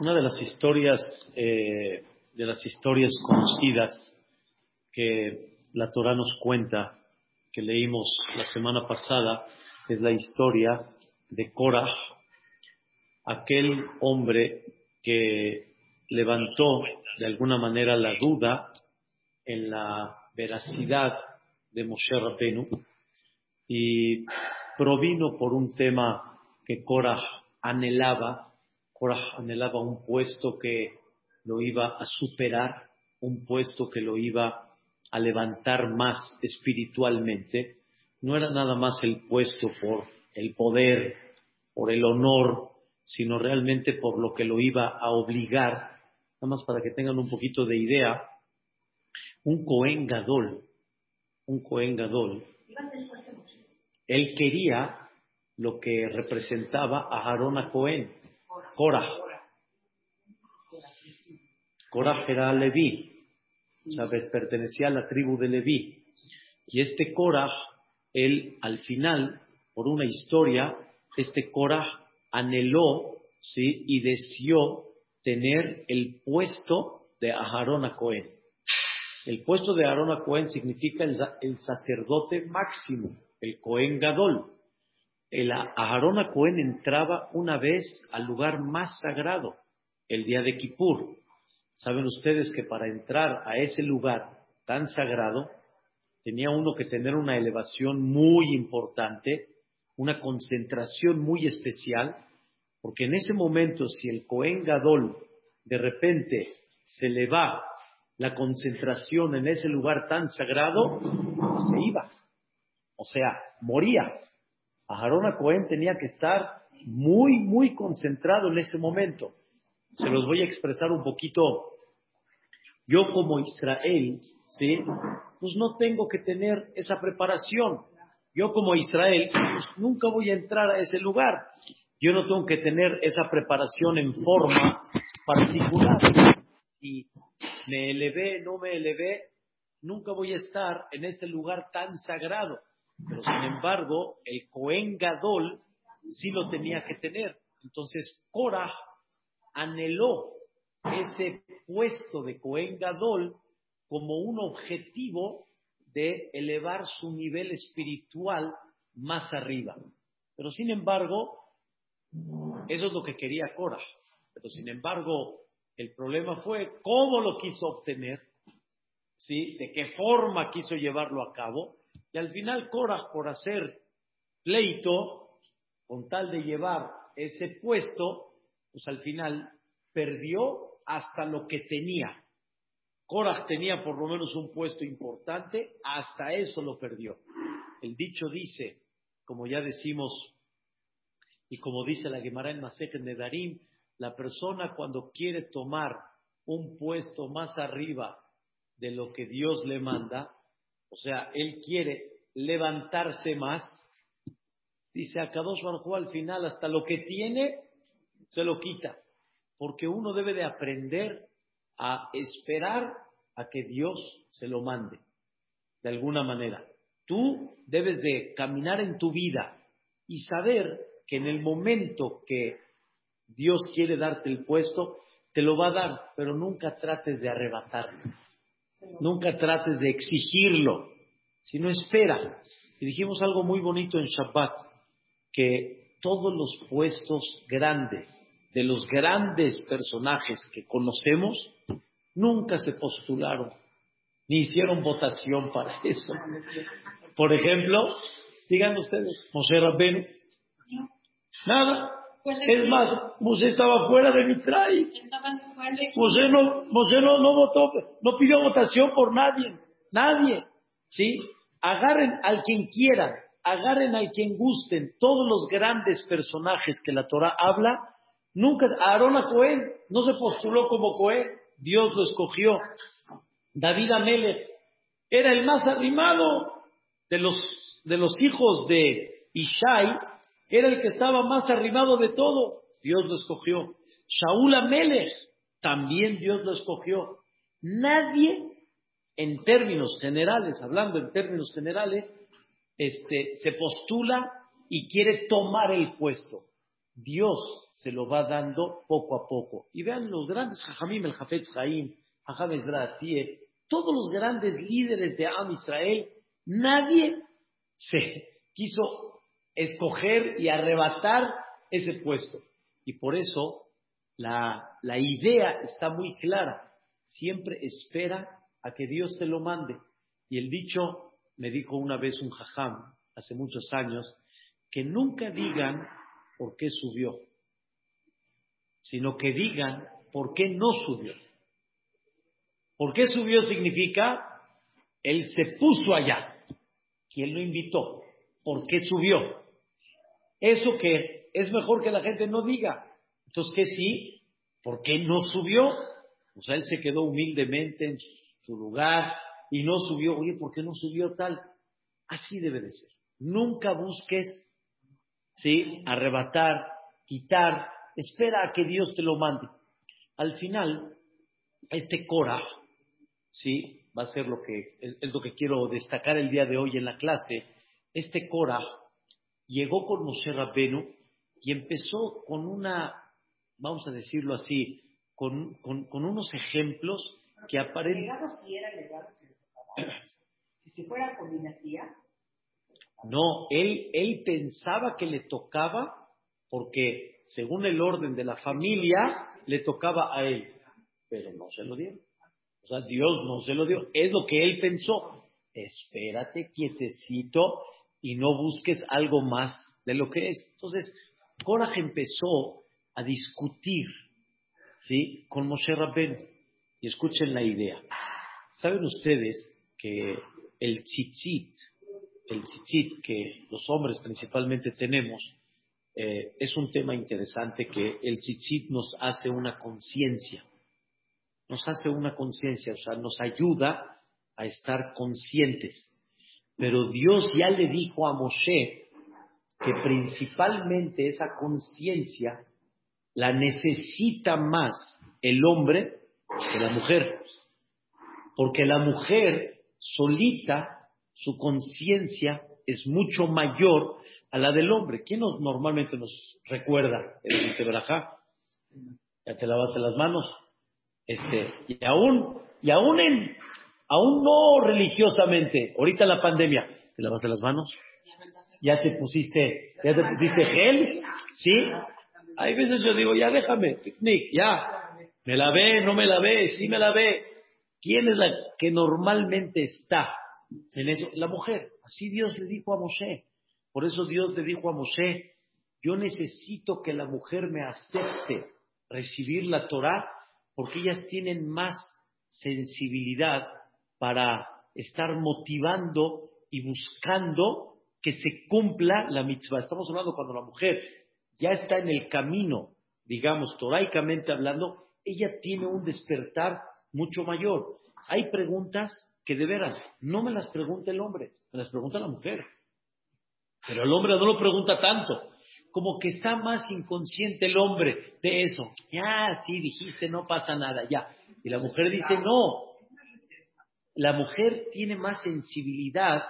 Una de las historias, eh, de las historias conocidas que la Torah nos cuenta, que leímos la semana pasada, es la historia de Korah, aquel hombre que levantó de alguna manera la duda en la veracidad de Moshe Rabbeinu y provino por un tema que Korah anhelaba Korah anhelaba un puesto que lo iba a superar, un puesto que lo iba a levantar más espiritualmente. No era nada más el puesto por el poder, por el honor, sino realmente por lo que lo iba a obligar. Nada más para que tengan un poquito de idea, un Cohen Gadol, un Cohen Gadol, él quería lo que representaba a Aarón a Cohen. Korah. Korah era Leví, ¿sabes? Pertenecía a la tribu de Leví. Y este Korah, él al final, por una historia, este Korah anheló, ¿sí? Y deseó tener el puesto de Aharón a Cohen. El puesto de Aarón a Cohen significa el, el, sacerdote máximo, el Cohen Gadol el Aarón a Cohen entraba una vez al lugar más sagrado, el día de Kippur. Saben ustedes que para entrar a ese lugar tan sagrado, tenía uno que tener una elevación muy importante, una concentración muy especial, porque en ese momento, si el Cohen Gadol de repente se le va la concentración en ese lugar tan sagrado, se iba. O sea, moría. Aarón Cohen tenía que estar muy, muy concentrado en ese momento. Se los voy a expresar un poquito. Yo como Israel, ¿sí? Pues no tengo que tener esa preparación. Yo como Israel, pues nunca voy a entrar a ese lugar. Yo no tengo que tener esa preparación en forma particular. Y me elevé, no me elevé, nunca voy a estar en ese lugar tan sagrado. Pero sin embargo, el Cohen Gadol sí lo tenía que tener. Entonces, Korah anheló ese puesto de Cohen Gadol como un objetivo de elevar su nivel espiritual más arriba. Pero sin embargo, eso es lo que quería Korah. Pero sin embargo, el problema fue cómo lo quiso obtener, ¿sí? De qué forma quiso llevarlo a cabo. Y al final Korah, por hacer pleito, con tal de llevar ese puesto, pues al final perdió hasta lo que tenía. Korah tenía por lo menos un puesto importante, hasta eso lo perdió. El dicho dice, como ya decimos, y como dice la Gemara en Masejen de Darim, la persona cuando quiere tomar un puesto más arriba de lo que Dios le manda, o sea, él quiere levantarse más. Dice a Kadosh Baruj al final, hasta lo que tiene, se lo quita. Porque uno debe de aprender a esperar a que Dios se lo mande, de alguna manera. Tú debes de caminar en tu vida y saber que en el momento que Dios quiere darte el puesto, te lo va a dar, pero nunca trates de arrebatarlo. Nunca trates de exigirlo, sino espera. Y dijimos algo muy bonito en Shabbat, que todos los puestos grandes, de los grandes personajes que conocemos, nunca se postularon, ni hicieron votación para eso. Por ejemplo, digan ustedes, Moshe Rabbenu, nada, es más, Moshe estaba fuera de Mitzray. Moshe no, Moshe no, no votó, no pidió votación por nadie, nadie, ¿sí? Agarren al quien quieran, agarren al quien gusten, todos los grandes personajes que la Torah habla, nunca, Aarón a Cohen no se postuló como Cohen, Dios lo escogió. David Amelech era el más arrimado de los, de los hijos de Ishai, era el que estaba más arrimado de todo, Dios lo escogió. Shaul Amelech, también Dios lo escogió. Nadie, en términos generales, hablando en términos generales, este, se postula y quiere tomar el puesto. Dios se lo va dando poco a poco. Y vean los grandes Jajamim, el Jafetz Jaim, Jajam Ezratie, todos los grandes líderes de Am Israel, nadie se quiso escoger y arrebatar ese puesto. Y por eso la, la idea está muy clara. Siempre espera a que Dios te lo mande. Y el dicho, me dijo una vez un jajam, hace muchos años, que nunca digan por qué subió, sino que digan por qué no subió. ¿Por qué subió significa? Él se puso allá. ¿Quién lo invitó? ¿Por qué subió? Eso que es mejor que la gente no diga. Entonces, ¿qué sí? ¿Por qué no subió? O sea, él se quedó humildemente en su lugar y no subió. Oye, ¿por qué no subió tal? Así debe de ser. Nunca busques, ¿sí? Arrebatar, quitar. Espera a que Dios te lo mande. Al final, este Cora, ¿sí? Va a ser lo que, es, lo que quiero destacar el día de hoy en la clase. Este Cora llegó con Moshe Rabbenu y empezó con una, vamos a decirlo así, con, con, unos ejemplos que aparecen. si era legal si se fuera con dinastía. No, él, él pensaba que le tocaba porque según el orden de la familia le tocaba a él, pero no se lo dieron. O sea, Dios no se lo dio. Es lo que él pensó. Espérate quietecito y no busques algo más de lo que es. Entonces, Korah empezó a discutir ¿sí? con Moshe Rabben. Y escuchen la idea. ¿Saben ustedes que el tzitzit, el tzitzit que los hombres principalmente tenemos, eh, es un tema interesante que el tzitzit nos hace una conciencia nos hace una conciencia, o sea, nos ayuda a estar conscientes. Pero Dios ya le dijo a Moshe que principalmente esa conciencia la necesita más el hombre que la mujer. Porque la mujer solita, su conciencia es mucho mayor a la del hombre. ¿Quién nos, normalmente nos recuerda el ¿Ya te lavaste las manos? Este, y aún, y aún en, aún no religiosamente, ahorita la pandemia, ¿te lavaste las manos? ¿Ya te pusiste, ya te pusiste gel? ¿Sí? Hay veces yo digo, ya déjame, picnic, ya. Me lavé, no me lavé, sí me lavé. ¿Quién es la que normalmente está en eso? La mujer. Así Dios le dijo a Moshe. Por eso Dios le dijo a Moshe, yo necesito que la mujer me acepte recibir la Torah porque ellas tienen más sensibilidad para estar motivando y buscando que se cumpla la mitzvah. Estamos hablando cuando la mujer ya está en el camino, digamos, toraicamente hablando, ella tiene un despertar mucho mayor. Hay preguntas que de veras no me las pregunta el hombre, me las pregunta la mujer. Pero el hombre no lo pregunta tanto como que está más inconsciente el hombre de eso. Ya, sí, dijiste, no pasa nada, ya. Y la mujer dice, no. La mujer tiene más sensibilidad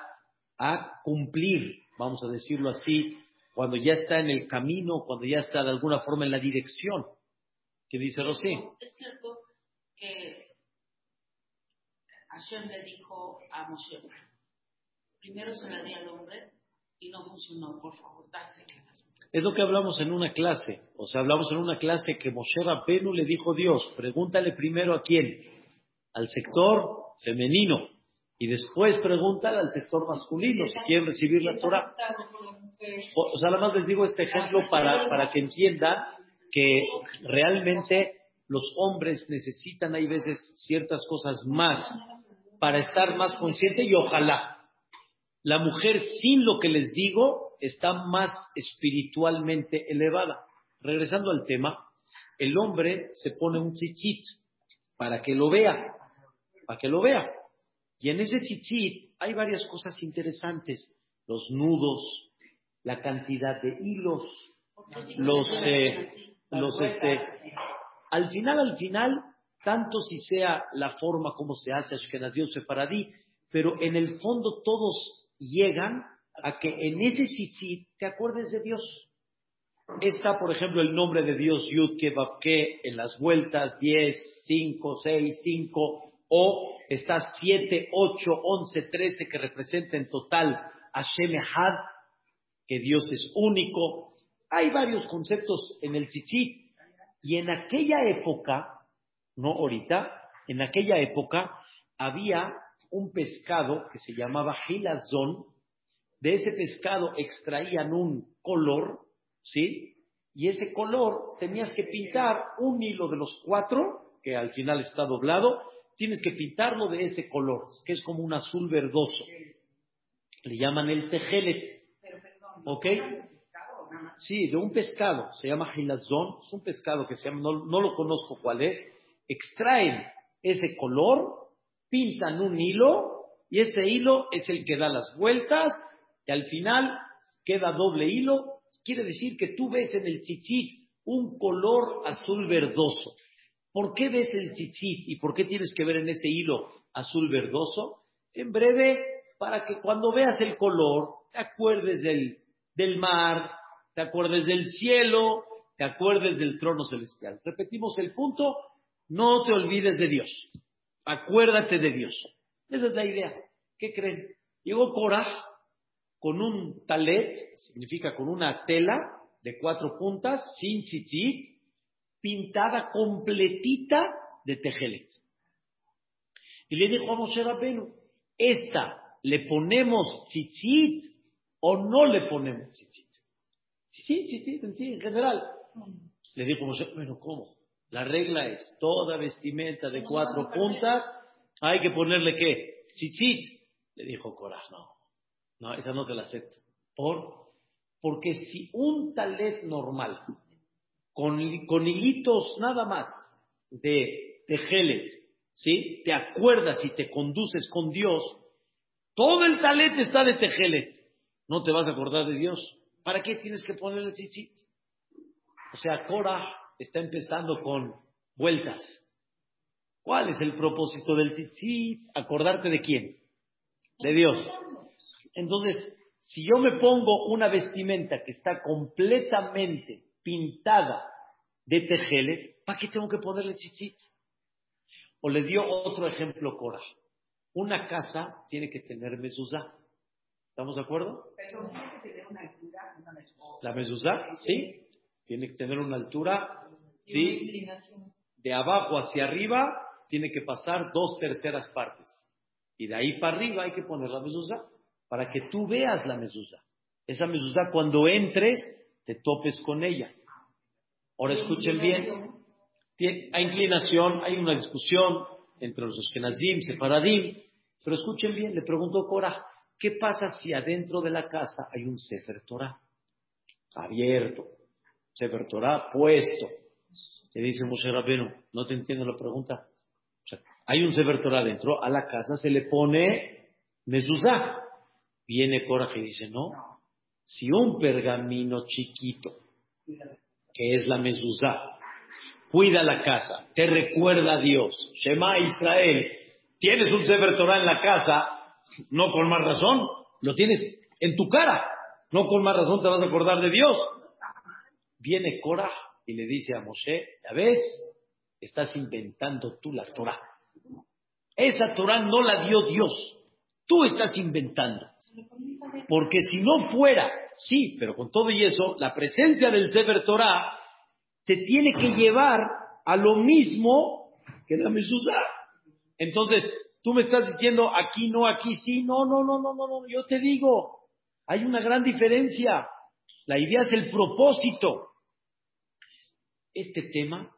a cumplir, vamos a decirlo así, cuando ya está en el camino, cuando ya está de alguna forma en la dirección. ¿Qué dice Rosy? Es cierto que Hashem le dijo a Moshe, primero se la di al hombre y no funcionó, por favor, dásela es lo que hablamos en una clase. O sea, hablamos en una clase que Moshe Rabenu le dijo a Dios, pregúntale primero a quién, al sector femenino, y después pregúntale al sector masculino si quieren recibir la Torah. O, sea, nada más les digo este ejemplo para, para que entiendan que realmente los hombres necesitan, hay veces, ciertas cosas más para estar más conscientes y ojalá. La mujer, sin lo que les digo, está más espiritualmente elevada. Regresando al tema, el hombre se pone un chichit para que lo vea, para que lo vea. Y en ese chichit hay varias cosas interesantes, los nudos, la cantidad de hilos, los, eh, los este, al final, al final, tanto si sea la forma como se hace Ashkenazí o Sefaradí, pero en el fondo todos llegan a que en ese tzitzit te acuerdes de Dios. está, por ejemplo, el nombre de Dios Yud Ke en las vueltas 10, 5, 6, 5, o está 7, 8, 11, 13 que representa en total Hashem Echad, que Dios es único. Hay varios conceptos en el tzitzit. Y en aquella época, no ahorita, en aquella época había un pescado que se llamaba gilazón. De ese pescado extraían un color, ¿sí? Y ese color tenías que pintar un hilo de los cuatro, que al final está doblado, tienes que pintarlo de ese color, que es como un azul verdoso. Le llaman el tejelet. ¿Ok? Sí, de un pescado, se llama gilazón, es un pescado que se llama, no, no lo conozco cuál es, extraen ese color, pintan un hilo y ese hilo es el que da las vueltas y al final queda doble hilo. Quiere decir que tú ves en el chichit un color azul verdoso. ¿Por qué ves el chichit y por qué tienes que ver en ese hilo azul verdoso? En breve, para que cuando veas el color te acuerdes del, del mar, te acuerdes del cielo, te acuerdes del trono celestial. Repetimos el punto, no te olvides de Dios. Acuérdate de Dios. Esa es la idea. ¿Qué creen? Llegó Korah con un talet, significa con una tela de cuatro puntas, sin tzitzit, pintada completita de tejelet. Y le dijo a Moshe Rabbeinu, esta, ¿le ponemos tzitzit o no le ponemos tzitzit? Sí, tzitzit en sí, en general. Le dijo Moshe, bueno, ¿cómo? La regla es, toda vestimenta de cuatro puntas, hay que ponerle qué? Tzitzit. Le dijo Coraz, no, no, esa no te la acepto. ¿Por? Porque si un talet normal, con, con hilitos nada más de, de ¿sí? Te acuerdas y te conduces con Dios, todo el talet está de tejelet. No te vas a acordar de Dios. ¿Para qué tienes que ponerle tzitzit? O sea, Cora está empezando con vueltas. ¿Cuál es el propósito del tzitzit? Acordarte de quién? De Dios. Entonces, si yo me pongo una vestimenta que está completamente pintada de tejelet, ¿para qué tengo que ponerle tzitzit? O le dio otro ejemplo Cora. Una casa tiene que tener mezuzá. ¿Estamos de acuerdo? La mezuzá, sí. Tiene que tener una altura ¿sí? De abajo hacia arriba tiene que pasar dos terceras partes. Y de ahí para arriba hay que poner la mezuzá para que tú veas la mezuzá. Esa mezuzá cuando entres te topes con ella. Ahora escuchen bien. Hay inclinación, hay una discusión entre los Ashkenazim, Separadim, pero escuchen bien, le preguntó Cora, ¿qué pasa si adentro de la casa hay un Sefer Torah abierto, Sefer Torah puesto? Le dice Moshe Rabenu, no te entiendo la pregunta. hay un Sefer Torah dentro, a la casa se le pone mezuzá. Viene Coraje y dice, no, si un pergamino chiquito, que es la mezuzá, cuida la casa, te recuerda a Dios, Shema Israel, tienes un Sefer Torah en la casa, no con más razón, lo tienes en tu cara, no con más razón te vas a acordar de Dios. Viene Cora y le dice a Moshe, ya ves, estás inventando tú la Torah. Esa Torah no la dio Dios, tú estás inventando. Porque si no fuera, sí, pero con todo y eso, la presencia del Sefer Torah se tiene que llevar a lo mismo que la Mesuzá. Entonces, tú me estás diciendo aquí no, aquí sí, no, no, no, no, no, no, yo te digo, hay una gran diferencia. La idea es el propósito. Este tema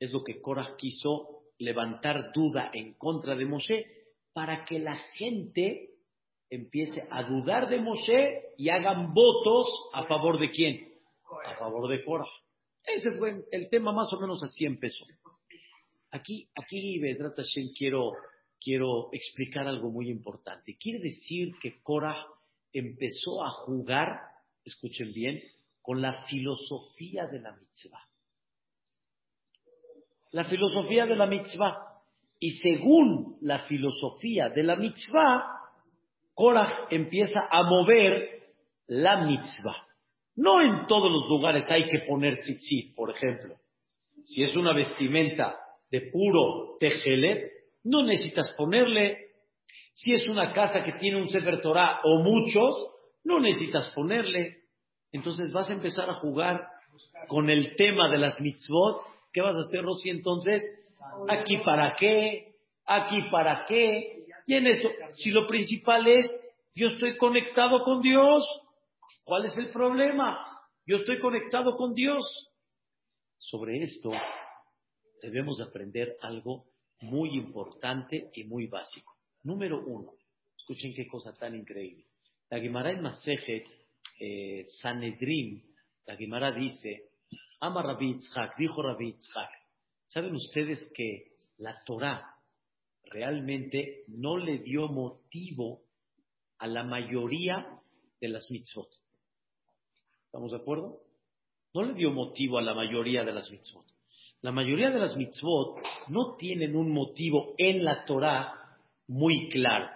es lo que Korah quiso levantar duda en contra de Moshe para que la gente empiece a dudar de Moshe y hagan votos a favor de quién? A favor de Korah. Ese fue el tema más o menos así empezó. Aquí, aquí, quiero, quiero explicar algo muy importante. Quiere decir que Korah empezó a jugar, escuchen bien, con la filosofía de la mitzvah la filosofía de la mitzvah. Y según la filosofía de la mitzvah, Korah empieza a mover la mitzvah. No en todos los lugares hay que poner tzitzit, por ejemplo. Si es una vestimenta de puro tejelet, no necesitas ponerle. Si es una casa que tiene un Sefer Torah o muchos, no necesitas ponerle. Entonces vas a empezar a jugar con el tema de las mitzvot. ¿Qué vas a hacer, Rosy, entonces? ¿Aquí para qué? ¿Aquí para qué? Y en eso, si lo principal es, yo estoy conectado con Dios, ¿cuál es el problema? Yo estoy conectado con Dios. Sobre esto debemos aprender algo muy importante y muy básico. Número uno, escuchen qué cosa tan increíble. La Gemara en Masejet eh, Sanedrim, la Gemara dice, ama Rabbi Yitzhak, dijo Rabbi Yitzhak, ¿saben ustedes que la Torah realmente no le dio motivo a la mayoría de las mitzvot? ¿Estamos de acuerdo? No le dio motivo a la mayoría de las mitzvot. La mayoría de las mitzvot no tienen un motivo en la Torah muy claro.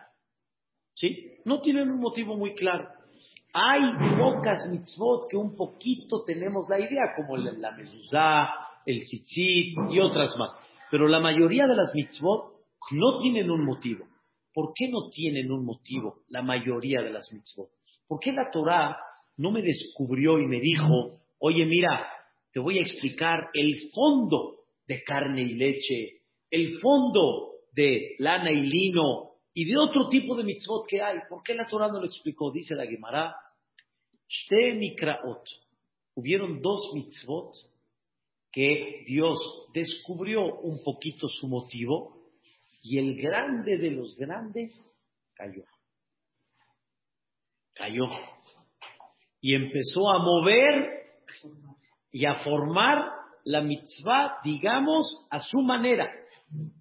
¿Sí? No tienen un motivo muy claro. Hay pocas mitzvot que un poquito tenemos la idea, como la, la mezuzá, el tzitzit y otras más. Pero la mayoría de las mitzvot no tienen un motivo. ¿Por qué no tienen un motivo la mayoría de las mitzvot? ¿Por qué la Torah no me descubrió y me dijo, oye, mira, te voy a explicar el fondo de carne y leche, el fondo de lana y lino y de otro tipo de mitzvot que hay. ¿Por qué la Torah no lo explicó? Dice la Gemara, Shte mikraot. Hubieron dos mitzvot que Dios descubrió un poquito su motivo y el grande de los grandes cayó. Cayó. Y empezó a mover y a formar la mitzvah, digamos, a su manera.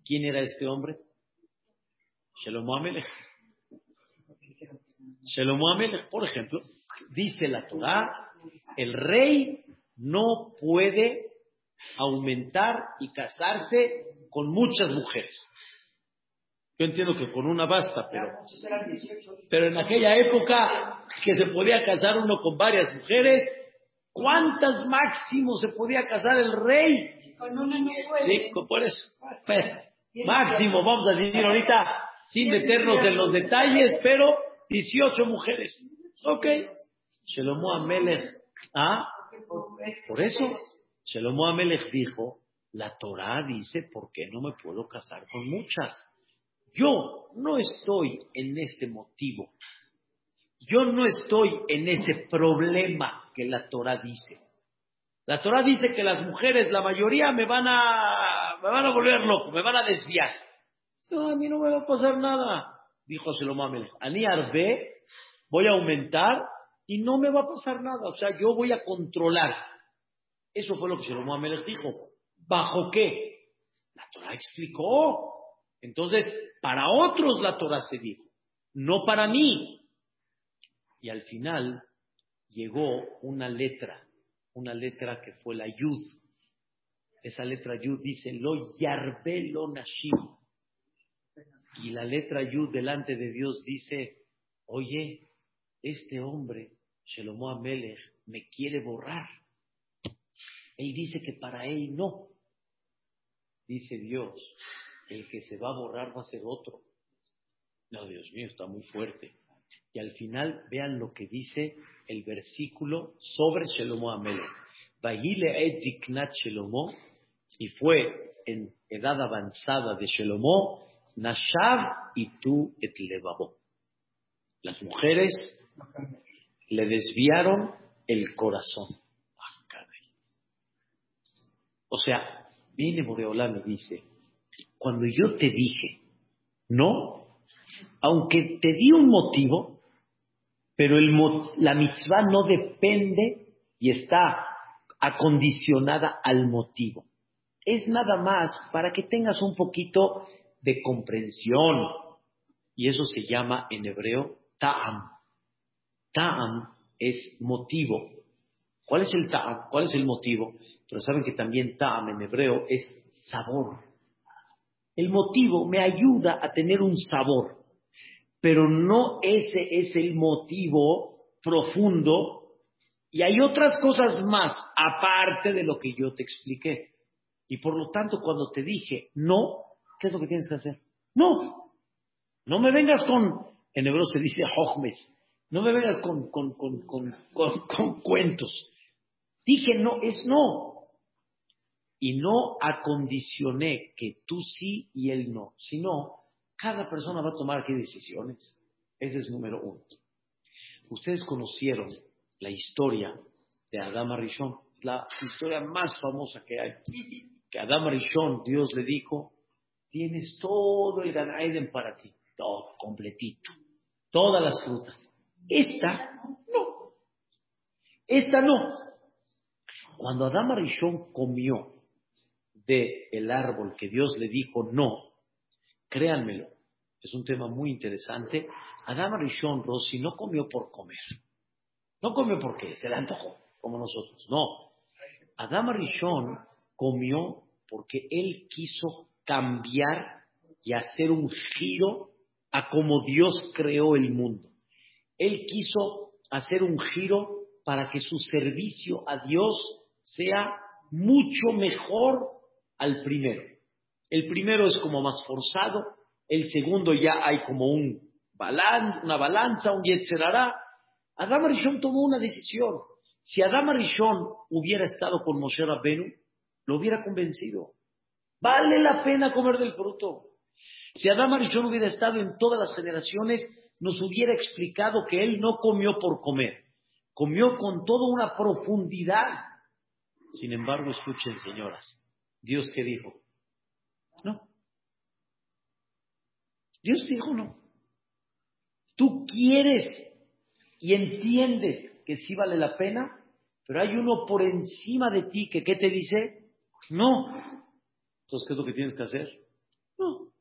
¿Quién era este hombre? Shelomo Amelech. Shelomo Amelech, por ejemplo, dice la Torah, el rey no puede aumentar y casarse con muchas mujeres. Yo entiendo que con una basta, pero, pero en aquella época que se podía casar uno con varias mujeres, ¿cuántas máximo se podía casar el rey? Con una no puede. Sí, por eso. máximo, vamos a decir ahorita, sin meternos en los detalles, pero 18 mujeres. Ok. Shelomo Amelech. ¿Ah? Por eso. Shelomo Amelech dijo, la Torah dice, ¿por qué no me puedo casar con muchas? Yo no estoy en ese motivo. Yo no estoy en ese problema que la Torah dice. La Torah dice que las mujeres, la mayoría, me van a, me van a volver loco, me van a desviar. No, a mí no me va a pasar nada, dijo Selomamel. Ani Arbe, voy a aumentar y no me va a pasar nada. O sea, yo voy a controlar. Eso fue lo que Selomamel dijo. ¿Bajo qué? La Torah explicó. Entonces, para otros la Torah se dijo, no para mí. Y al final llegó una letra, una letra que fue la Yud. Esa letra Yud dice, lo yarbe lo nashim. Y la letra Yud delante de Dios dice, oye, este hombre, Shelomo Amelech, me quiere borrar. Él dice que para él no. Dice Dios, el que se va a borrar va a ser otro. No, Dios mío, está muy fuerte. Y al final vean lo que dice el versículo sobre Shelomo ziknat Shelomo, y fue en edad avanzada de Shelomo, Nashav y tú et. Las mujeres le desviaron el corazón. O sea, viene Boreolá y dice, cuando yo te dije, no, aunque te di un motivo, pero la mitzvah no depende y está acondicionada al motivo. Es nada más para que tengas un poquito de comprensión. Y eso se llama en hebreo ta'am. Ta'am es motivo. ¿Cuál es el ta'am? ¿Cuál es el motivo? Pero saben que también ta'am en hebreo es sabor. El motivo me ayuda a tener un sabor, pero no ese es el motivo profundo Y hay otras cosas más, aparte de lo que yo te expliqué. Y por lo tanto, cuando te dije no, ¿qué es lo que tienes que hacer? No. No me vengas con, en hebreo se dice hojmes, no me vengas con, con, con, con cuentos. Dije no, es no. Y no acondicioné que tú sí y él no, sino cada persona va a tomar qué decisiones. Ese es número uno. Ustedes conocieron la historia de Adama Rishon, la historia más famosa que hay. Que Adama Rishon, Dios le dijo, tienes todo el Gan para ti, todo completito, todas las frutas. Esta no. Esta no. Cuando Adama Rishon comió del el árbol que Dios le dijo no, créanmelo, es un tema muy interesante. Adama Rishon Rossi no comió por comer. No comió porque se le antojó, como nosotros. No. Adama Rishon comió porque él quiso cambiar y hacer un giro a como Dios creó el mundo. Él quiso hacer un giro para que su servicio a Dios sea mucho mejor al primero. El primero es como más forzado, el segundo ya hay como un una balanza, un yetzerará. Adam Rishon tomó una decisión. Si Adam Rishon hubiera estado con Moshe Rabbenu, lo hubiera convencido. Vale la pena comer del fruto. Si Adam Rishon hubiera estado en todas las generaciones, nos hubiera explicado que él no comió por comer, comió con toda una profundidad. Sin embargo, escuchen, señoras, Dios qué dijo, no. Dios dijo no. Tú quieres y entiendes que sí vale la pena, pero hay uno por encima de ti que ¿qué te dice? No. Entonces, ¿qué es lo que tienes que hacer? No.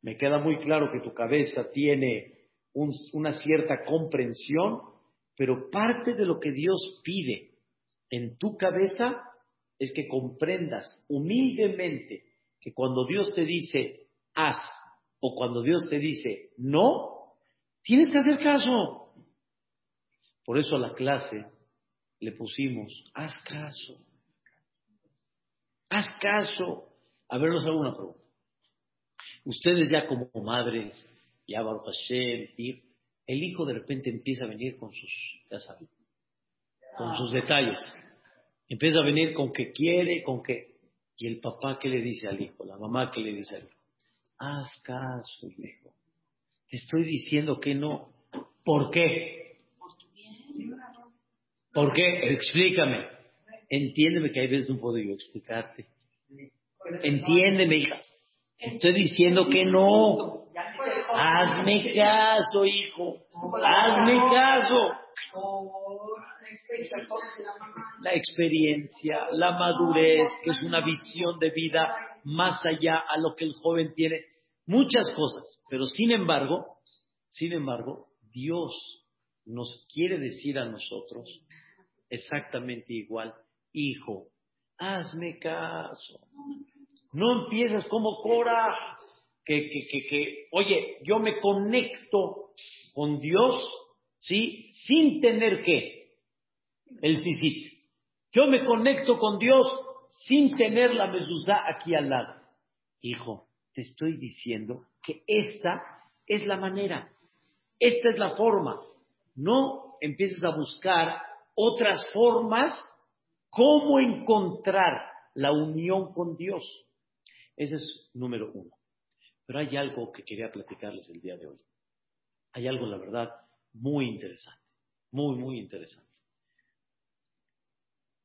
Me queda muy claro que tu cabeza tiene una cierta comprensión, pero parte de lo que Dios pide en tu cabeza es que comprendas humildemente que cuando Dios te dice haz o cuando Dios te dice no, tienes que hacer caso. Por eso a la clase le pusimos haz caso. Haz caso. A ver, les hago una pregunta. Ustedes ya como madres, ya Baruch Hashem, el hijo de repente empieza a venir con sus, ya saben, con sus detalles. Empieza a venir con que quiere, con que... ¿Y el papá qué le dice al hijo? La mamá qué le dice al hijo? Haz caso, hijo. Te estoy diciendo que no. ¿Por qué? ¿Por qué? Explícame. Entiéndeme que hay veces no puedo yo explicarte. Entiéndeme, hija. Estoy diciendo que no. Hazme caso, hijo. Hazme caso. La experiencia, la madurez, que es una visión de vida más allá a lo que el joven tiene. Muchas cosas. Pero sin embargo, sin embargo, Dios nos quiere decir a nosotros exactamente igual, hijo, hazme caso. No empiezas como Cora, que, que, que, oye, yo me conecto con Dios, ¿sí? Sin tener que, el sisit. Yo me conecto con Dios sin tener la mezuzá aquí al lado. Hijo, te estoy diciendo que esta es la manera, esta es la forma. No empieces a buscar otras formas cómo encontrar la unión con Dios. Ese es número uno. Pero hay algo que quería platicarles el día de hoy. Hay algo, la verdad, muy interesante. Muy, muy interesante.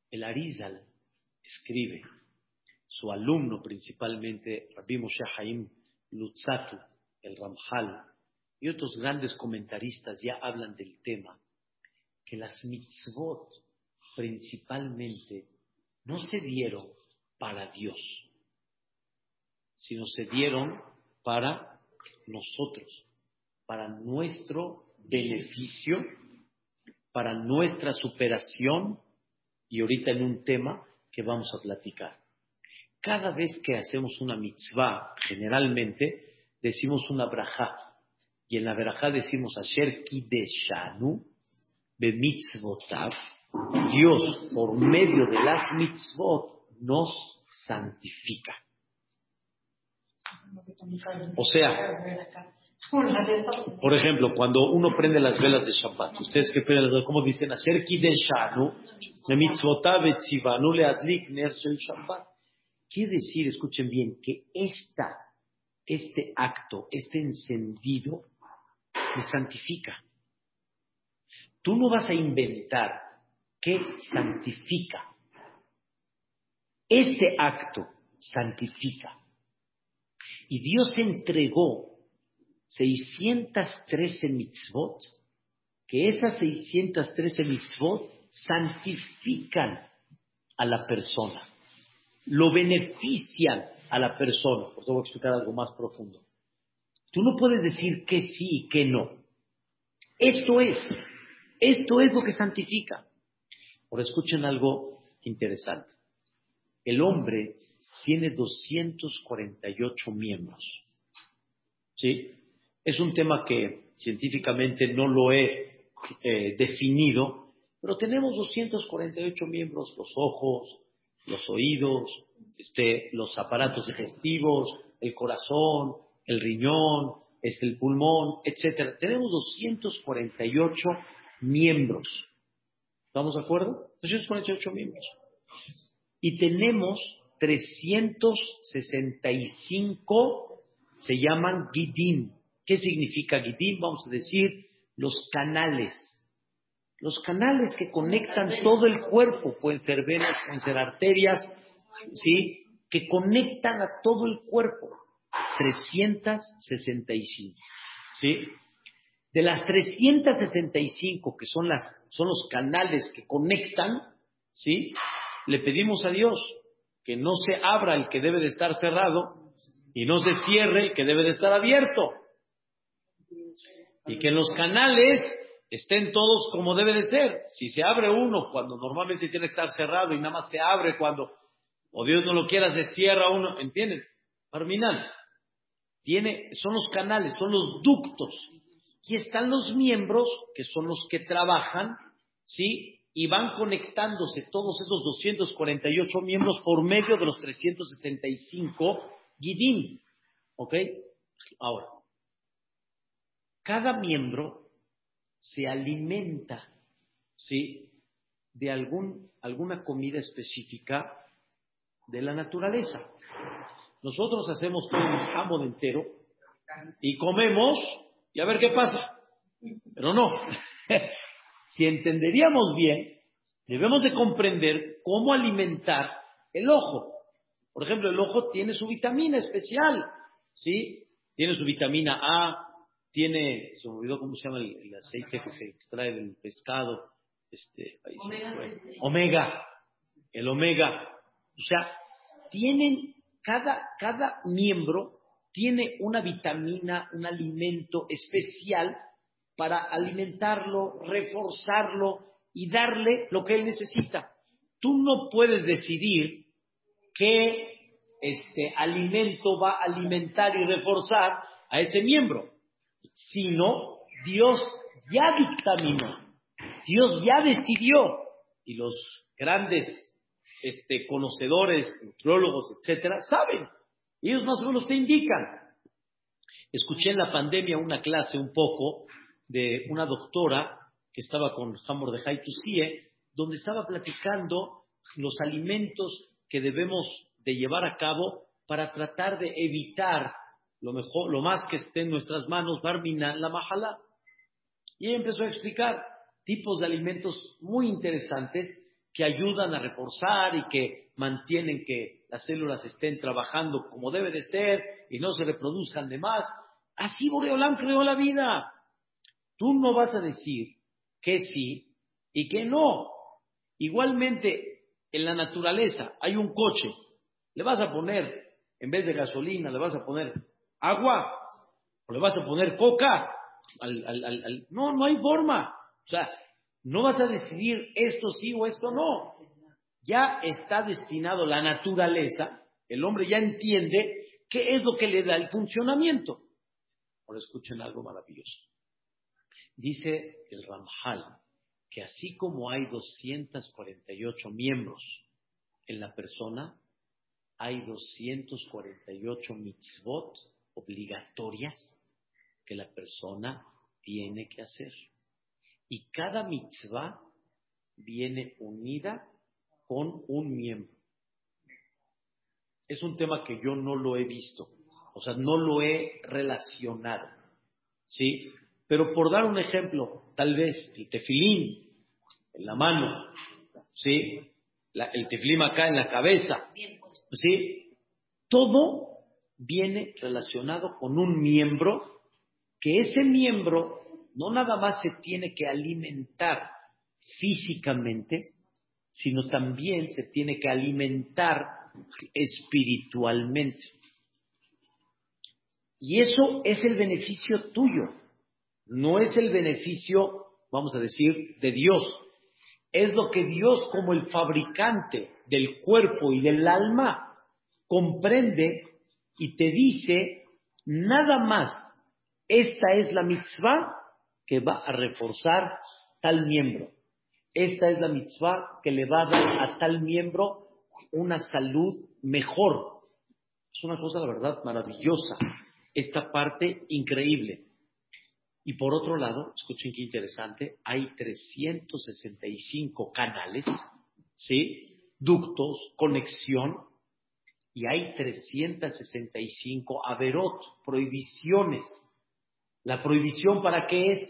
El Arizal escribe, su alumno principalmente, Rabbi Moshe Haim Lutzatu, el Ramjal, y otros grandes comentaristas ya hablan del tema, que las mitzvot principalmente no se dieron para Dios, sino se dieron para nosotros, para nuestro beneficio, para nuestra superación y ahorita en un tema que vamos a platicar. Cada vez que hacemos una mitzvah, generalmente decimos una braja y en la braja decimos Asher Kideshanu be mitzvotav Dios, por medio de las mitzvot, nos santifica. O sea, por ejemplo, cuando uno prende las velas de Shabbat, ustedes que prenden las velas, ¿cómo dicen? Hacer kideshanu, le adlik Shabbat. Quiere decir, escuchen bien, que esta, este acto, este encendido, me santifica. Tú no vas a inventar qué santifica. Este acto santifica. Y Dios entregó 613 mitzvot, que esas 613 mitzvot santifican a la persona, lo benefician a la persona. Por eso voy a explicar algo más profundo. Tú no puedes decir que sí y que no. Esto es, esto es lo que santifica. Ahora escuchen algo interesante. El hombre tiene 248 miembros. ¿Sí? Es un tema que científicamente no lo he eh, definido, pero tenemos 248 miembros, los ojos, los oídos, este, los aparatos digestivos, el corazón, el riñón, es el pulmón, etc. Tenemos 248 miembros. ¿Estamos de acuerdo? 248 miembros. Y tenemos 365, se llaman Gidim. ¿Qué significa Gidim? Vamos a decir los canales. Los canales que conectan todo el cuerpo, pueden ser venas, pueden ser arterias, ¿sí? Que conectan a todo el cuerpo. 365, ¿sí? De las 365 que son, las, son los canales que conectan, ¿sí? Le pedimos a Dios que no se abra el que debe de estar cerrado y no se cierre el que debe de estar abierto. Y que los canales estén todos como debe de ser. Si se abre uno cuando normalmente tiene que estar cerrado y nada más se abre cuando, o Dios no lo quiera, se cierra uno, ¿entienden? Terminal. Tiene, son los canales, son los ductos. Y están los miembros, que son los que trabajan, ¿sí? Y van conectándose todos esos 248 miembros por medio de los 365 Gidim. ¿Ok? Ahora, cada miembro se alimenta, ¿sí? De algún, alguna comida específica de la naturaleza. Nosotros hacemos todo un jamón entero y comemos y a ver qué pasa. Pero no. si entenderíamos bien, debemos de comprender cómo alimentar el ojo. Por ejemplo, el ojo tiene su vitamina especial, ¿sí? Tiene su vitamina A, tiene, se me olvidó cómo se llama el, aceite que se extrae del pescado, este, omega. el omega. O sea, tienen, cada, cada miembro tiene una vitamina, un alimento especial para alimentarlo, reforzarlo y darle lo que él necesita. Tú no puedes decidir qué este alimento va a alimentar y reforzar a ese miembro sino Dios ya dictaminó, Dios ya decidió, y los grandes este, conocedores, nutriólogos, etcétera, saben, ellos más o menos te indican. Escuché en la pandemia una clase un poco de una doctora que estaba con Hamor de Haitusie, donde estaba platicando los alimentos que debemos de llevar a cabo para tratar de evitar lo mejor, lo más que esté en nuestras manos, Barmina, la majalá. Y empezó a explicar tipos de alimentos muy interesantes que ayudan a reforzar y que mantienen que las células estén trabajando como debe de ser y no se reproduzcan de más. Así Boreolán creó la vida. Tú no vas a decir que sí y que no. Igualmente, en la naturaleza hay un coche, le vas a poner, en vez de gasolina, le vas a poner agua, o le vas a poner coca. No, no hay forma. O sea, no vas a decidir esto sí o esto no. Ya está destinado la naturaleza, el hombre ya entiende qué es lo que le da el funcionamiento. Ahora escuchen algo maravilloso. Dice el Ramjal que así como hay 248 miembros en la persona, hay 248 mitzvot obligatorias que la persona tiene que hacer. Y cada mitzvah viene unida con un miembro. Es un tema que yo no lo he visto, o sea, no lo he relacionado, ¿sí? Pero por dar un ejemplo, tal vez el tefilín en la mano, ¿sí? el tefilín acá en la cabeza, ¿sí? Todo viene relacionado con un miembro, que ese miembro no nada más se tiene que alimentar físicamente, sino también se tiene que alimentar espiritualmente. Y eso es el beneficio tuyo, no es el beneficio, vamos a decir, de Dios. Es lo que Dios como el fabricante del cuerpo y del alma comprende y te dice, nada más, esta es la mitzvah que va a reforzar tal miembro. Esta es la mitzvah que le va a dar a tal miembro una salud mejor. Es una cosa, la verdad, maravillosa. Esta parte increíble. Y por otro lado, escuchen qué interesante, hay 365 canales, ¿sí? Ductos, conexión, y hay 365 averot, prohibiciones. ¿La prohibición para qué es?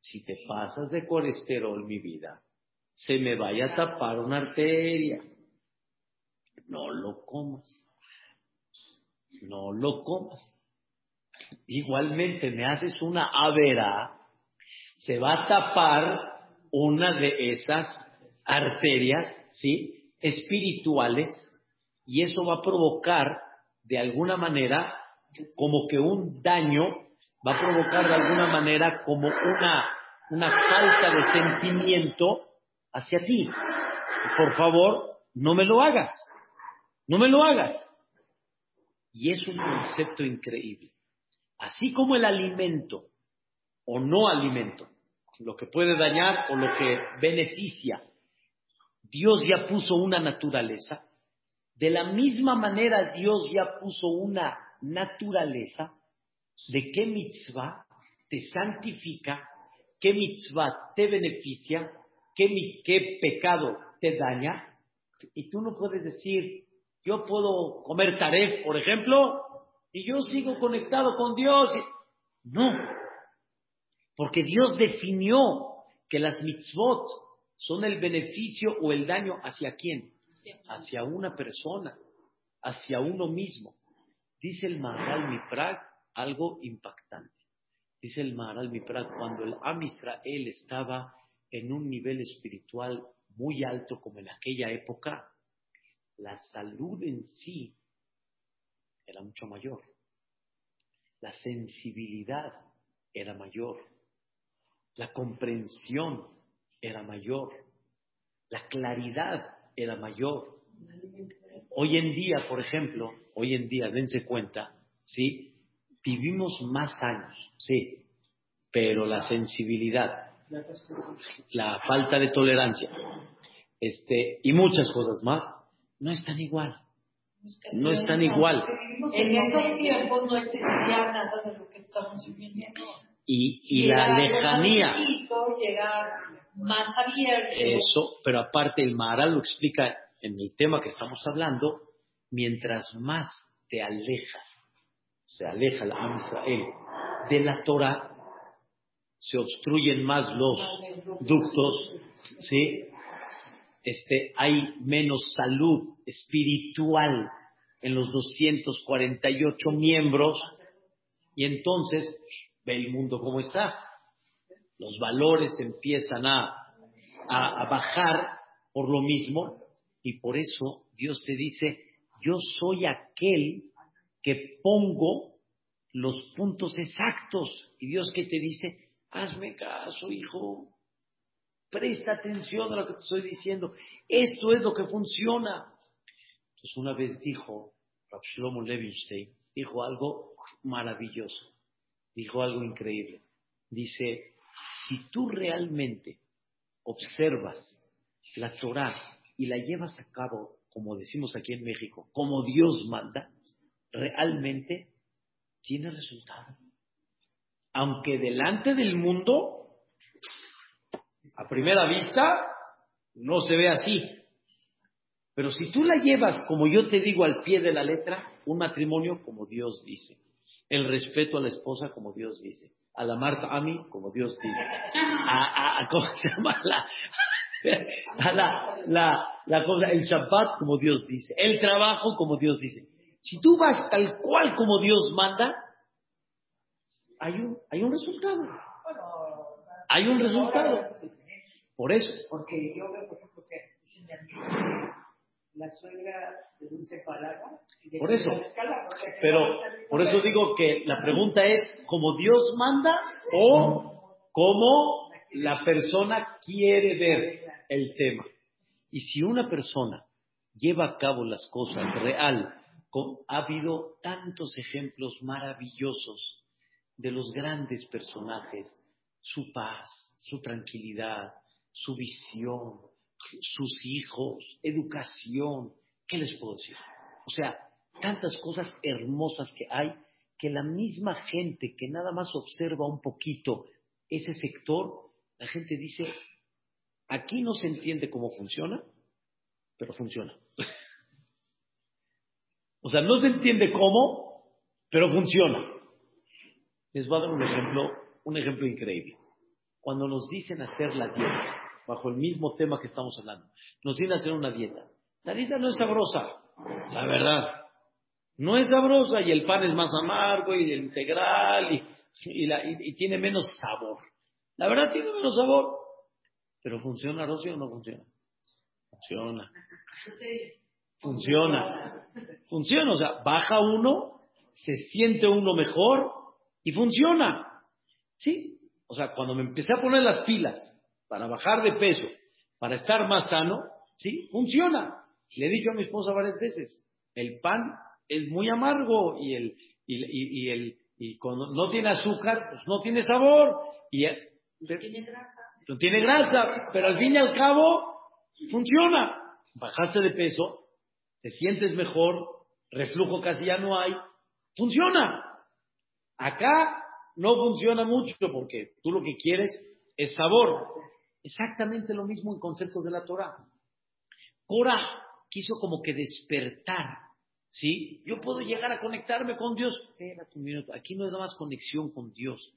Si te pasas de colesterol, mi vida, se me vaya a tapar una arteria. No lo comas. No lo comas. Igualmente me haces una avera, se va a tapar una de esas arterias, ¿sí? Espirituales, y eso va a provocar, de alguna manera, como que un daño, va a provocar de alguna manera como una, una falta de sentimiento hacia ti. Por favor, no me lo hagas. No me lo hagas. Y es un concepto increíble. Así como el alimento o no alimento, lo que puede dañar o lo que beneficia, Dios ya puso una naturaleza. De la misma manera Dios ya puso una naturaleza de qué mitzvah te santifica, qué mitzvah te beneficia qué, pecado te daña, y tú no puedes decir, yo puedo comer taref, por ejemplo, y yo sigo conectado con Dios. No, porque Dios definió que las mitzvot son el beneficio o el daño hacia quién? Hacia una persona, hacia uno mismo. Dice el Maharal Miprag algo impactante. Dice el Maharal Miprag, cuando el Am estaba en un nivel espiritual muy alto como en aquella época, la salud en sí era mucho mayor. La sensibilidad era mayor. La comprensión era mayor. La claridad era mayor. Hoy en día, por ejemplo, hoy en día, dense cuenta, ¿sí? Vivimos más años, sí, pero la sensibilidad, la falta de tolerancia, este, y muchas cosas más, no están igual. No están igual. En esos tiempos no existía nada de lo que estamos viviendo. Y, y la lejanía. Más abierto. Eso, pero aparte el Maharal lo explica en el tema que estamos hablando, mientras más te alejas, se aleja la Israel de la Torah, se obstruyen más los ductos, ¿sí? Este, hay menos salud espiritual en los 248 miembros y entonces ve el mundo como está. Los valores empiezan a, a bajar por lo mismo y por eso Dios te dice, yo soy aquel que pongo los puntos exactos. Y Dios que te dice, Hazme caso, hijo. Presta atención a lo que te estoy diciendo. Esto es lo que funciona. Entonces una vez dijo, Shlomo Levinstein, dijo algo maravilloso. Dijo algo increíble. Dice, si tú realmente observas la Torah y la llevas a cabo, como decimos aquí en México, como Dios manda, realmente tiene resultado. Aunque delante del mundo, a primera vista, no se ve así. Pero si tú la llevas, como yo te digo, al pie de la letra, un matrimonio como Dios dice, el respeto a la esposa como Dios dice, a la Marta Ami como Dios dice, a, ¿cómo se llama? La, a la, la, la el Shabbat como Dios dice, el trabajo como Dios dice. Si tú vas tal cual como Dios manda, hay un, hay un resultado. Hay un resultado. Por eso. Porque yo veo, por ejemplo, que la suegra de dulce palabra. Por eso. Pero por eso digo que la pregunta es, ¿como Dios manda o como la persona quiere ver el tema? Y si una persona lleva a cabo las cosas real, ha habido tantos ejemplos maravillosos de los grandes personajes, su paz, su tranquilidad, su visión, sus hijos, educación, ¿qué les puedo decir? O sea, tantas cosas hermosas que hay que la misma gente que nada más observa un poquito ese sector, la gente dice, aquí no se entiende cómo funciona, pero funciona. o sea, no se entiende cómo, pero funciona. Les voy a dar un ejemplo, un ejemplo increíble. Cuando nos dicen hacer la dieta, bajo el mismo tema que estamos hablando. Nos viene a hacer una dieta. La dieta no es sabrosa, la verdad. No es sabrosa y el pan es más amargo y el integral y, y, tiene menos sabor. La verdad tiene menos sabor. Pero ¿funciona, Rocío, o no funciona? Funciona. Funciona. Funciona. O sea, baja uno, se siente uno mejor y funciona. ¿Sí? O sea, cuando me empecé a poner las pilas para bajar de peso, para estar más sano, ¿sí? Funciona. Le he dicho a mi esposa varias veces, el pan es muy amargo y el y, y, el y cuando no tiene azúcar, pues no tiene sabor y no tiene grasa. No tiene grasa, pero al fin y al cabo funciona. Bajaste de peso, te sientes mejor, reflujo casi ya no hay, funciona. Acá no funciona mucho porque tú lo que quieres es sabor. Exactamente lo mismo en conceptos de la Torah. Cora quiso como que despertar, ¿sí? Yo puedo llegar a conectarme con Dios. Espérate un minuto, aquí no es nada más conexión con Dios.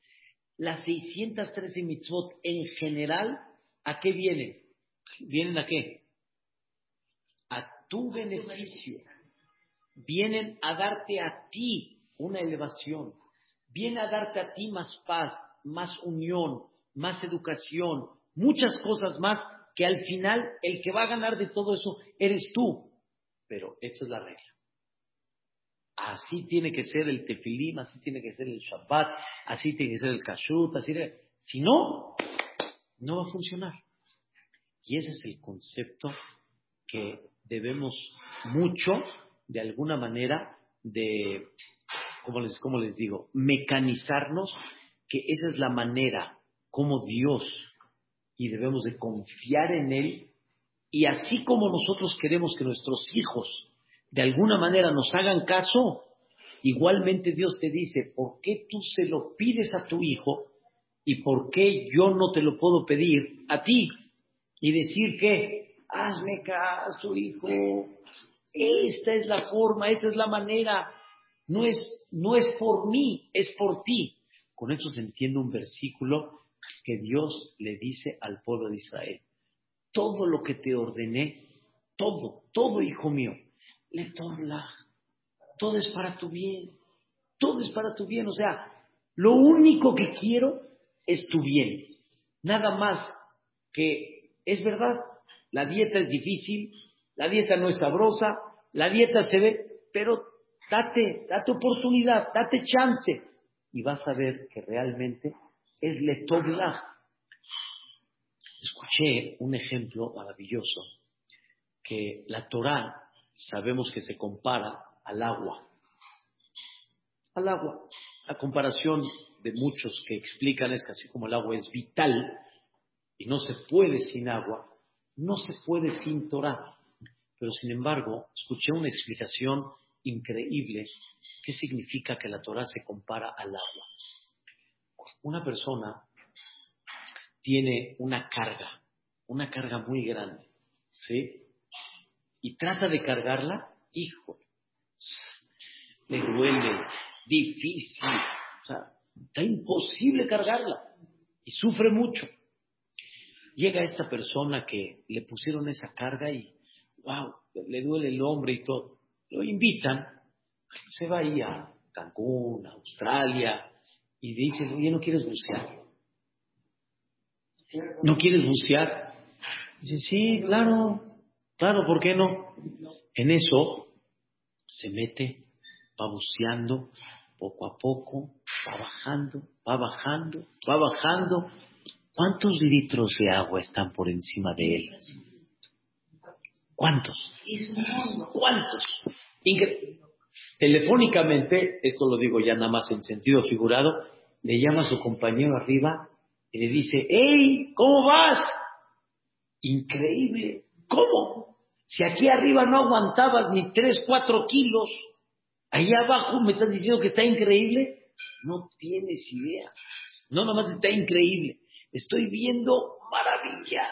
Las 613 mitzvot en general, ¿a qué vienen? ¿Vienen a qué? A tu beneficio. Vienen a darte a ti una elevación. Viene a darte a ti más paz, más unión, más educación, muchas cosas más que al final el que va a ganar de todo eso eres tú. Pero esta es la regla. Así tiene que ser el tefilim, así tiene que ser el Shabbat, así tiene que ser el kashrut, así Si no, no va a funcionar. Y ese es el concepto que debemos mucho, de alguna manera, de, como les, como les digo, mecanizarnos, que esa es la manera como Dios y debemos de confiar en Él. Y así como nosotros queremos que nuestros hijos de alguna manera nos hagan caso, igualmente Dios te dice, ¿por qué tú se lo pides a tu hijo y por qué yo no te lo puedo pedir a ti? Y decir que, hazme caso, hijo, esta es la forma, esa es la manera, no es, no es por mí, es por ti. Con eso se entiende un versículo que Dios le dice al pueblo de Israel, todo lo que te ordené, todo, todo hijo mío, le todo es para tu bien, todo es para tu bien, o sea, lo único que quiero es tu bien, nada más que es verdad, la dieta es difícil, la dieta no es sabrosa, la dieta se ve, pero date, date oportunidad, date chance. Y vas a ver que realmente es letovlah. Escuché un ejemplo maravilloso, que la Torah sabemos que se compara al agua. Al agua. La comparación de muchos que explican es que así como el agua es vital, y no se puede sin agua, no se puede sin Torah. Pero sin embargo, escuché una explicación increíble. ¿Qué significa que la Torah se compara al agua? Una persona tiene una carga, una carga muy grande, ¿sí? Y trata de cargarla, hijo, le duele, difícil, o sea, está imposible cargarla y sufre mucho. Llega esta persona que le pusieron esa carga y, wow, le duele el hombre y todo. Lo invitan, se va ahí a Cancún, a Australia, y dice, oye, ¿no quieres bucear? ¿No quieres bucear? Dice, sí, claro, claro, ¿por qué no? En eso se mete, va buceando, poco a poco, va bajando, va bajando, va bajando. ¿Cuántos litros de agua están por encima de él? ¿Cuántos? ¿Cuántos? Telefónicamente, esto lo digo ya nada más en sentido figurado, le llama a su compañero arriba y le dice, ¡Ey! ¿Cómo vas? Increíble. ¿Cómo? Si aquí arriba no aguantabas ni 3, 4 kilos, allá abajo me estás diciendo que está increíble. No tienes idea. No, nada más está increíble. Estoy viendo maravillas.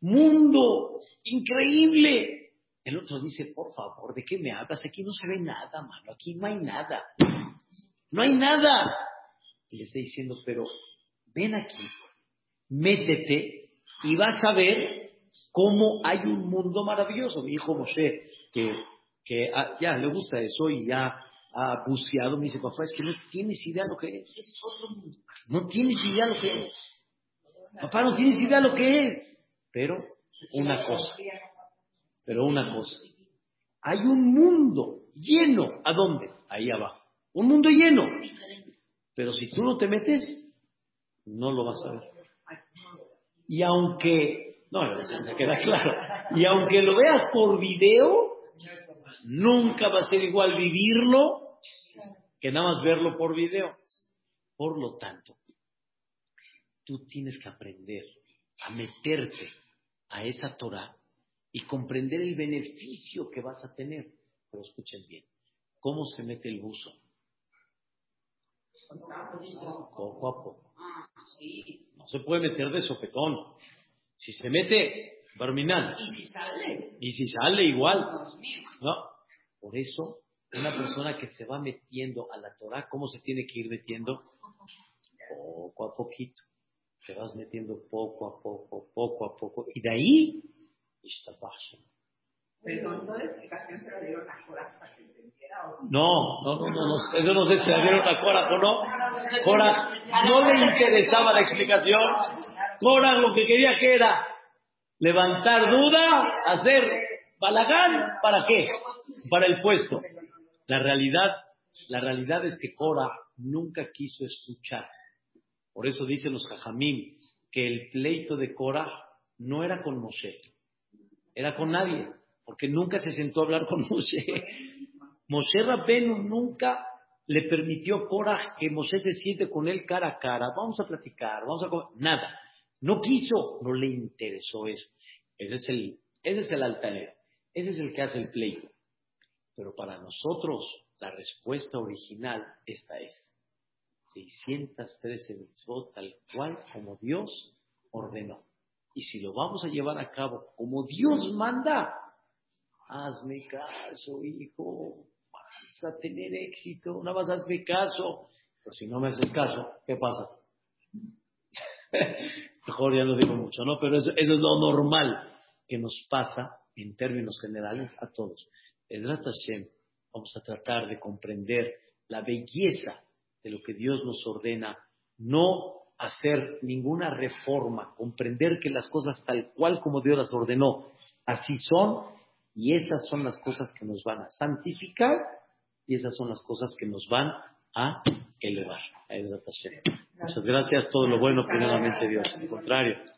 Mundo increíble. El otro dice, por favor, ¿de qué me hablas? Aquí no se ve nada, mano. Aquí no hay nada. No hay nada. Y le está diciendo, pero ven aquí, métete y vas a ver cómo hay un mundo maravilloso. Mi hijo Moshe, que, que ah, ya le gusta eso y ya ha buceado, me dice, papá, es que no tienes idea lo que es. Es otro mundo. No tienes idea lo que es. Papá, no tienes idea lo que es. Pero una cosa, pero una cosa. Hay un mundo lleno. ¿A dónde? Ahí abajo. Un mundo lleno. Pero si tú no te metes, no lo vas a ver. Y aunque, no, se queda claro, y aunque lo veas por video, nunca va a ser igual vivirlo que nada más verlo por video. Por lo tanto, tú tienes que aprender a meterte a esa Torah y comprender el beneficio que vas a tener. Pero escuchen bien, ¿cómo se mete el buzo? Poco a poco. No se puede meter de sopetón. Si se mete, terminal. ¿Y si sale? Y si sale igual. No. Por eso, una persona que se va metiendo a la Torah, ¿cómo se tiene que ir metiendo? Poco a poquito. Te vas metiendo poco a poco, poco a poco. Y de ahí, Pero entonces, explicación se la dieron a Cora para que entendiera. No, no, no, no, no, eso no sé si la dieron a Cora o no. Cora no le interesaba la explicación. Cora lo que quería que era levantar duda, hacer balagán, ¿para qué? Para el puesto. La realidad, la realidad es que Cora nunca quiso escuchar. Por eso dicen los jajamim que el pleito de Cora no era con Moshe, era con nadie, porque nunca se sentó a hablar con Moshe. Moshe Rabenu nunca le permitió Cora que Moshe se siente con él cara a cara. Vamos a platicar, vamos a nada. No quiso, no le interesó eso. Ese es el, ese es el altanero, ese es el que hace el pleito. Pero para nosotros la respuesta original esta es 613 mitzvot tal cual como Dios ordenó. Y si lo vamos a llevar a cabo como Dios manda, hazme caso, hijo, vas a tener éxito, nada más hazme caso. Pero si no me haces caso, ¿qué pasa? Mejor ya no digo mucho, ¿no? Pero eso, eso es lo normal que nos pasa en términos generales a todos. Edrat Hashem, vamos a tratar de comprender la belleza de lo que Dios nos ordena, no hacer ninguna reforma, comprender que las cosas tal cual como Dios las ordenó, así son, y esas son las cosas que nos van a santificar y esas son las cosas que nos van a elevar. Muchas gracias, todo lo bueno, primeramente Dios. Al contrario.